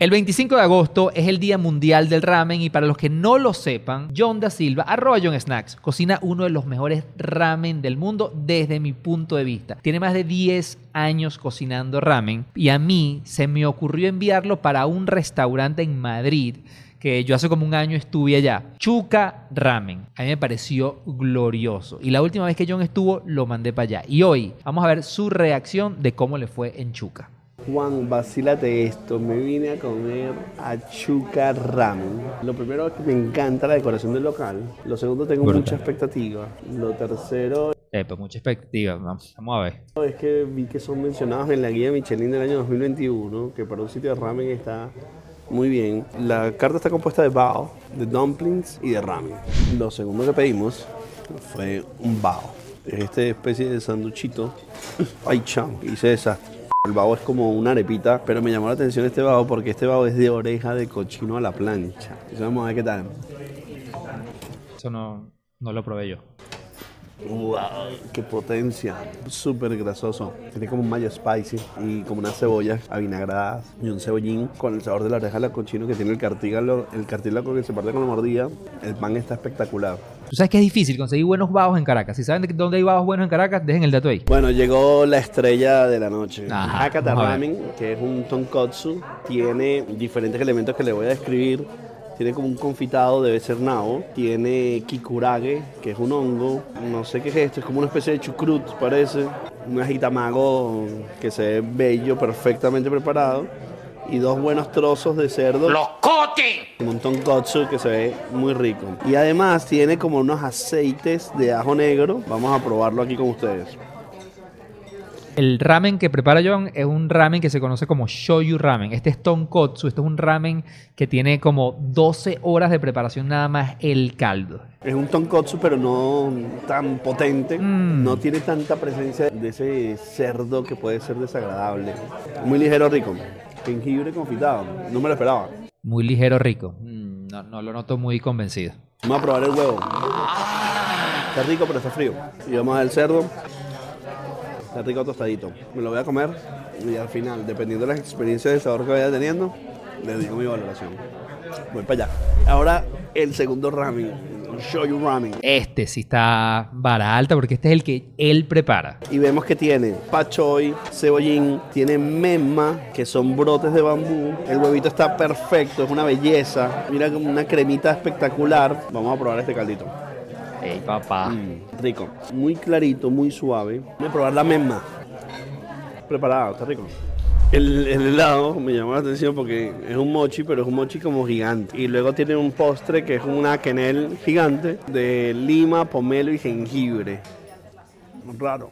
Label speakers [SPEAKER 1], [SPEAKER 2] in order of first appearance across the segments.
[SPEAKER 1] El 25 de agosto es el Día Mundial del Ramen y para los que no lo sepan, John da Silva, arroba John Snacks, cocina uno de los mejores ramen del mundo desde mi punto de vista. Tiene más de 10 años cocinando ramen y a mí se me ocurrió enviarlo para un restaurante en Madrid que yo hace como un año estuve allá. Chuca Ramen. A mí me pareció glorioso. Y la última vez que John estuvo, lo mandé para allá. Y hoy vamos a ver su reacción de cómo le fue en Chuca.
[SPEAKER 2] Juan, vacílate esto. Me vine a comer achuca ramen. Lo primero es que me encanta la decoración del local. Lo segundo, tengo
[SPEAKER 1] Brutal.
[SPEAKER 2] mucha expectativa. Lo tercero
[SPEAKER 1] Eh, pues mucha expectativa. Vamos, vamos a ver.
[SPEAKER 2] es que vi que son mencionados en la guía Michelin del año 2021, que para un sitio de ramen está muy bien. La carta está compuesta de bao, de dumplings y de ramen. Lo segundo que pedimos fue un bao. Es esta especie de sanduchito. Ay, cham, hice esa. El bao es como una arepita, pero me llamó la atención este bao porque este bao es de oreja de cochino a la plancha. Entonces vamos a ver qué tal.
[SPEAKER 1] Eso no, no lo probé yo.
[SPEAKER 2] ¡Wow! ¡Qué potencia! Súper grasoso. Tiene como un mayo spicy y como unas cebollas avinagradas y un cebollín con el sabor de la oreja de la cochino que tiene el cartílago, el cartílago que se parte con la mordida. El pan está espectacular.
[SPEAKER 1] Tú sabes que es difícil conseguir buenos bajos en Caracas. Si saben de dónde hay bajos buenos en Caracas, dejen el dato ahí.
[SPEAKER 2] Bueno, llegó la estrella de la noche.
[SPEAKER 1] Ajá,
[SPEAKER 2] Hakata. Ramen, que es un tonkotsu, tiene diferentes elementos que le voy a describir. Tiene como un confitado, debe ser nao. Tiene kikurage, que es un hongo. No sé qué es esto, es como una especie de chucrut, parece. Un ajitamago que se ve bello, perfectamente preparado. Y dos buenos trozos de cerdo. Como un tonkotsu que se ve muy rico. Y además tiene como unos aceites de ajo negro. Vamos a probarlo aquí con ustedes.
[SPEAKER 1] El ramen que prepara John es un ramen que se conoce como shoyu ramen. Este es tonkotsu. Este es un ramen que tiene como 12 horas de preparación nada más el caldo.
[SPEAKER 2] Es un tonkotsu, pero no tan potente.
[SPEAKER 1] Mm.
[SPEAKER 2] No tiene tanta presencia de ese cerdo que puede ser desagradable. Muy ligero, rico. Jengibre confitado. No me lo esperaba.
[SPEAKER 1] Muy ligero, rico. Mm, no, no lo noto muy convencido.
[SPEAKER 2] Vamos a probar el huevo. Está rico, pero está frío. Y vamos al cerdo. Está rico tostadito. Me lo voy a comer y al final, dependiendo de las experiencias de sabor que vaya teniendo, le digo mi valoración. Voy para allá. Ahora el segundo ramen, shoyu ramen.
[SPEAKER 1] Este sí está vara alta porque este es el que él prepara.
[SPEAKER 2] Y vemos que tiene pachoy, cebollín, tiene memma, que son brotes de bambú. El huevito está perfecto, es una belleza. Mira como una cremita espectacular. Vamos a probar este caldito.
[SPEAKER 1] Ey, papá.
[SPEAKER 2] Mm, rico. Muy clarito, muy suave. Voy a probar la memma. Preparado, está rico. El, el helado me llamó la atención porque es un mochi, pero es un mochi como gigante. Y luego tiene un postre que es una quenel gigante de lima, pomelo y jengibre. Raro.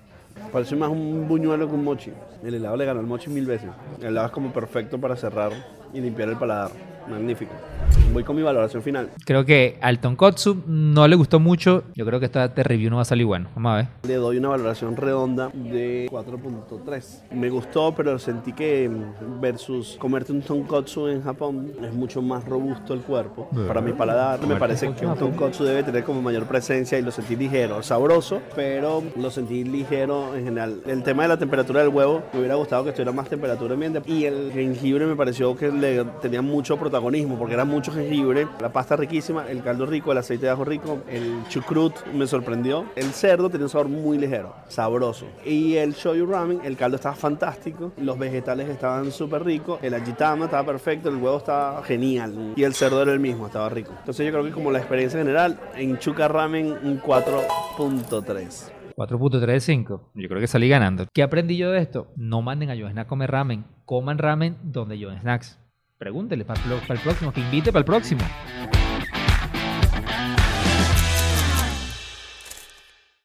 [SPEAKER 2] Parece más un buñuelo que un mochi. El helado le ganó al mochi mil veces. El helado es como perfecto para cerrar y limpiar el paladar. Magnífico. Voy con mi valoración final.
[SPEAKER 1] Creo que al tonkotsu no le gustó mucho. Yo creo que esta este review no va a salir bueno. Vamos a ver.
[SPEAKER 2] Le doy una valoración redonda de 4.3. Me gustó, pero sentí que versus comerte un tonkotsu en Japón es mucho más robusto el cuerpo. Para mi paladar, me parece que un tonkotsu debe tener como mayor presencia y lo sentí ligero, sabroso, pero lo sentí ligero en general. El tema de la temperatura del huevo, me hubiera gustado que estuviera más temperatura ambiente. Y el jengibre me pareció que le tenía mucho protagonismo porque era mucho jengibre. La pasta riquísima, el caldo rico, el aceite de ajo rico, el chucrut me sorprendió. El cerdo tenía un sabor muy ligero, sabroso. Y el shoyu ramen, el caldo estaba fantástico, los vegetales estaban súper ricos, el ajitama estaba perfecto, el huevo estaba genial y el cerdo era el mismo, estaba rico. Entonces yo creo que como la experiencia general, en chuka ramen un 4.3.
[SPEAKER 1] 4.3 de 5. Yo creo que salí ganando. ¿Qué aprendí yo de esto? No manden a John Snacks a comer ramen. Coman ramen donde John Snacks. Pregúntele para el, próximo, que invite para el próximo.